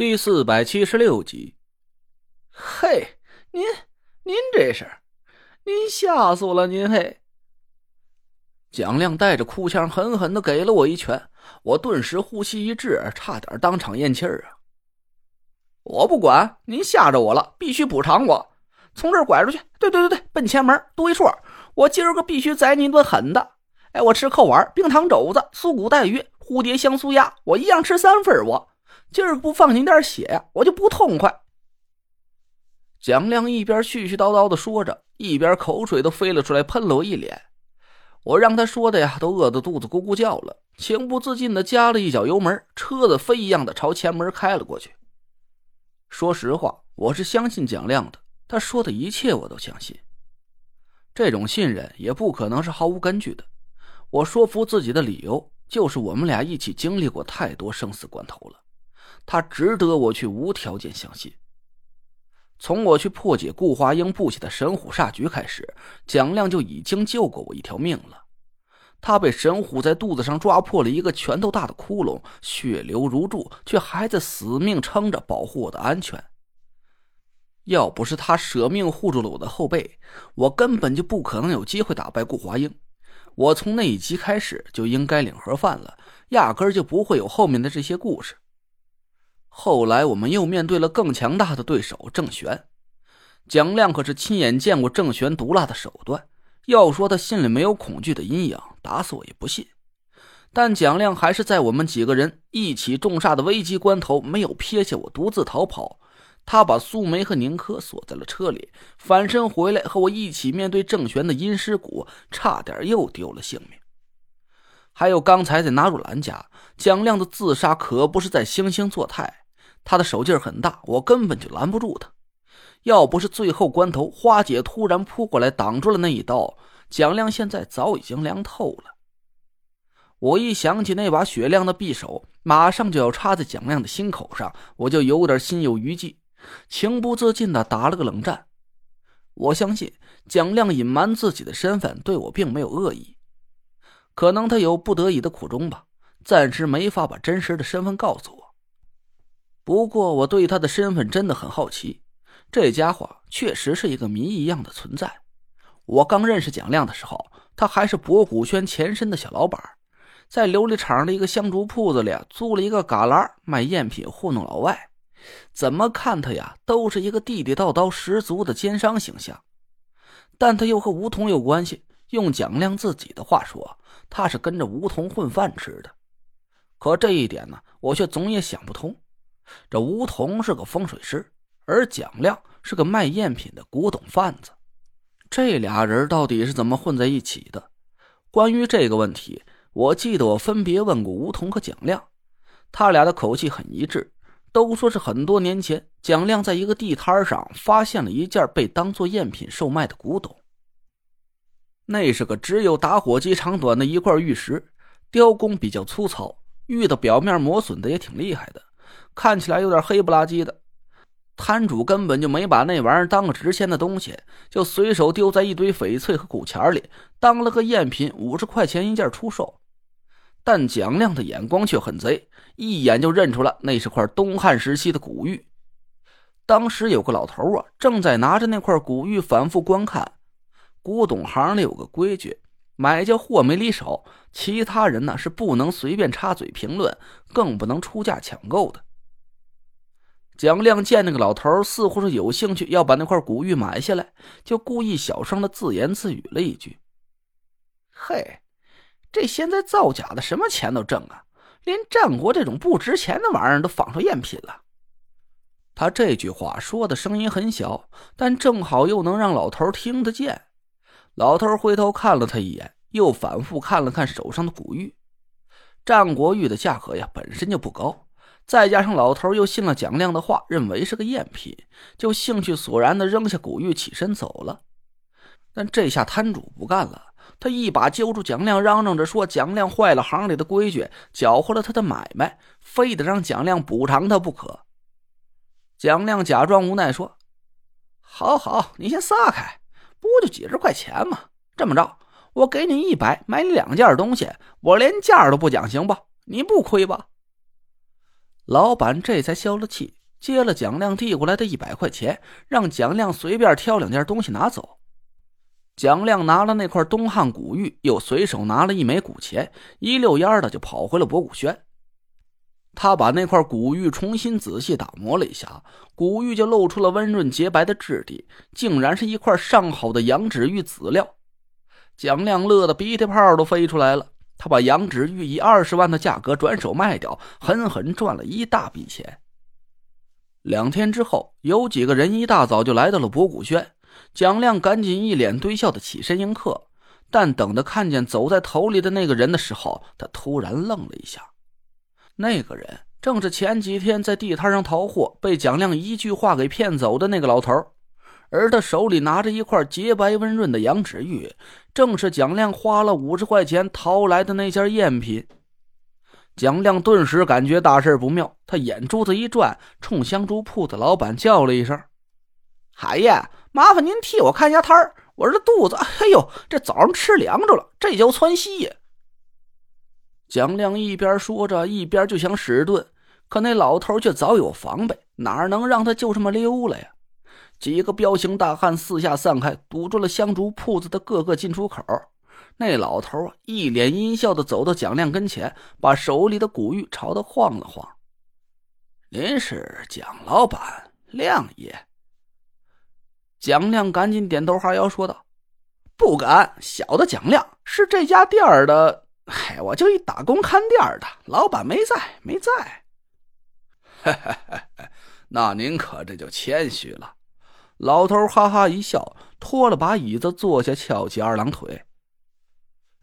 第四百七十六集。嘿，您您这是，您吓死我了！您嘿，蒋亮带着哭腔，狠狠的给了我一拳，我顿时呼吸一滞，差点当场咽气儿啊！我不管，您吓着我了，必须补偿我。从这儿拐出去，对对对对，奔前门，多一处。我今儿个必须宰你一顿狠的！哎，我吃扣碗、冰糖肘子、酥骨带鱼、蝴蝶香酥鸭，我一样吃三份我。今儿不放您点血，我就不痛快。蒋亮一边絮絮叨叨的说着，一边口水都飞了出来，喷了我一脸。我让他说的呀，都饿得肚子咕咕叫了，情不自禁的加了一脚油门，车子飞一样的朝前门开了过去。说实话，我是相信蒋亮的，他说的一切我都相信。这种信任也不可能是毫无根据的。我说服自己的理由就是我们俩一起经历过太多生死关头了。他值得我去无条件相信。从我去破解顾华英布下的神虎煞局开始，蒋亮就已经救过我一条命了。他被神虎在肚子上抓破了一个拳头大的窟窿，血流如注，却还在死命撑着保护我的安全。要不是他舍命护住了我的后背，我根本就不可能有机会打败顾华英。我从那一集开始就应该领盒饭了，压根就不会有后面的这些故事。后来我们又面对了更强大的对手郑玄，蒋亮可是亲眼见过郑玄毒辣的手段。要说他心里没有恐惧的阴影，打死我也不信。但蒋亮还是在我们几个人一起重煞的危机关头，没有撇下我独自逃跑。他把苏梅和宁珂锁在了车里，反身回来和我一起面对郑玄的阴尸谷，差点又丢了性命。还有刚才在纳汝兰家，蒋亮的自杀可不是在惺惺作态。他的手劲很大，我根本就拦不住他。要不是最后关头花姐突然扑过来挡住了那一刀，蒋亮现在早已经凉透了。我一想起那把雪亮的匕首马上就要插在蒋亮的心口上，我就有点心有余悸，情不自禁的打了个冷战。我相信蒋亮隐瞒自己的身份对我并没有恶意，可能他有不得已的苦衷吧，暂时没法把真实的身份告诉我。不过我对他的身份真的很好奇，这家伙确实是一个谜一样的存在。我刚认识蒋亮的时候，他还是博古轩前身的小老板，在琉璃厂的一个香烛铺子里租了一个旮旯卖赝品糊弄老外。怎么看他呀，都是一个地地道道十足的奸商形象。但他又和吴桐有关系，用蒋亮自己的话说，他是跟着吴桐混饭吃的。可这一点呢，我却总也想不通。这吴桐是个风水师，而蒋亮是个卖赝品的古董贩子，这俩人到底是怎么混在一起的？关于这个问题，我记得我分别问过吴桐和蒋亮，他俩的口气很一致，都说是很多年前蒋亮在一个地摊上发现了一件被当做赝品售卖的古董，那是个只有打火机长短的一块玉石，雕工比较粗糙，玉的表面磨损的也挺厉害的。看起来有点黑不拉几的，摊主根本就没把那玩意儿当个值钱的东西，就随手丢在一堆翡翠和古钱里，当了个赝品，五十块钱一件出售。但蒋亮的眼光却很贼，一眼就认出了那是块东汉时期的古玉。当时有个老头啊，正在拿着那块古玉反复观看。古董行里有个规矩，买家货没离手，其他人呢是不能随便插嘴评论，更不能出价抢购的。蒋亮见那个老头似乎是有兴趣要把那块古玉买下来，就故意小声的自言自语了一句：“嘿，这现在造假的什么钱都挣啊，连战国这种不值钱的玩意儿都仿出赝品了。”他这句话说的声音很小，但正好又能让老头听得见。老头回头看了他一眼，又反复看了看手上的古玉。战国玉的价格呀，本身就不高。再加上老头又信了蒋亮的话，认为是个赝品，就兴趣索然的扔下古玉，起身走了。但这下摊主不干了，他一把揪住蒋亮，嚷嚷着说：“蒋亮坏了行里的规矩，搅和了他的买卖，非得让蒋亮补偿他不可。”蒋亮假装无奈说：“好好，你先撒开，不就几十块钱吗？这么着，我给你一百，买你两件东西，我连价都不讲，行不？你不亏吧？”老板这才消了气，接了蒋亮递过来的一百块钱，让蒋亮随便挑两件东西拿走。蒋亮拿了那块东汉古玉，又随手拿了一枚古钱，一溜烟的就跑回了博古轩。他把那块古玉重新仔细打磨了一下，古玉就露出了温润洁白的质地，竟然是一块上好的羊脂玉籽料。蒋亮乐得鼻涕泡都飞出来了。他把羊脂玉以二十万的价格转手卖掉，狠狠赚了一大笔钱。两天之后，有几个人一大早就来到了博古轩。蒋亮赶紧一脸堆笑的起身迎客，但等他看见走在头里的那个人的时候，他突然愣了一下。那个人正是前几天在地摊上淘货，被蒋亮一句话给骗走的那个老头。而他手里拿着一块洁白温润的羊脂玉，正是蒋亮花了五十块钱淘来的那件赝品。蒋亮顿时感觉大事不妙，他眼珠子一转，冲香烛铺的老板叫了一声：“海爷，麻烦您替我看一下摊儿，我这肚子，哎呦，这早上吃凉着了，这叫窜稀呀！”蒋亮一边说着，一边就想使盾，可那老头却早有防备，哪能让他就这么溜了呀？几个彪形大汉四下散开，堵住了香烛铺子的各个进出口。那老头，一脸阴笑的走到蒋亮跟前，把手里的古玉朝他晃了晃：“您是蒋老板，亮爷。”蒋亮赶紧点头哈腰说道：“不敢，小的蒋亮是这家店的，嗨，我就一打工看店的，老板没在，没在。”“，那您可这就谦虚了。”老头哈哈一笑，拖了把椅子坐下，翘起二郎腿。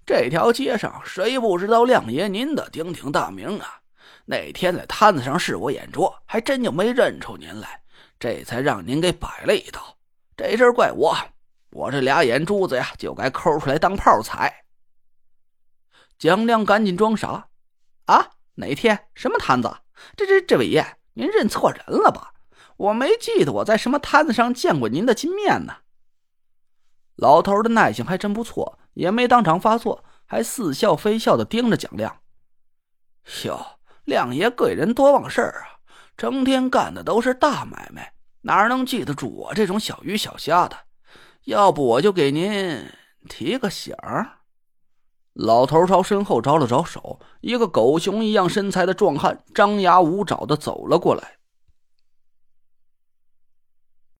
这条街上谁不知道亮爷您的鼎鼎大名啊？那天在摊子上试我眼拙，还真就没认出您来，这才让您给摆了一道。这事怪我，我这俩眼珠子呀，就该抠出来当炮踩。蒋亮赶紧装傻：“啊，哪天什么摊子？这这这位爷，您认错人了吧？”我没记得我在什么摊子上见过您的金面呢。老头的耐性还真不错，也没当场发作，还似笑非笑的盯着蒋亮。哟，亮爷贵人多忘事儿啊，成天干的都是大买卖，哪能记得住我这种小鱼小虾的？要不我就给您提个醒儿。老头朝身后招了招手，一个狗熊一样身材的壮汉张牙舞爪的走了过来。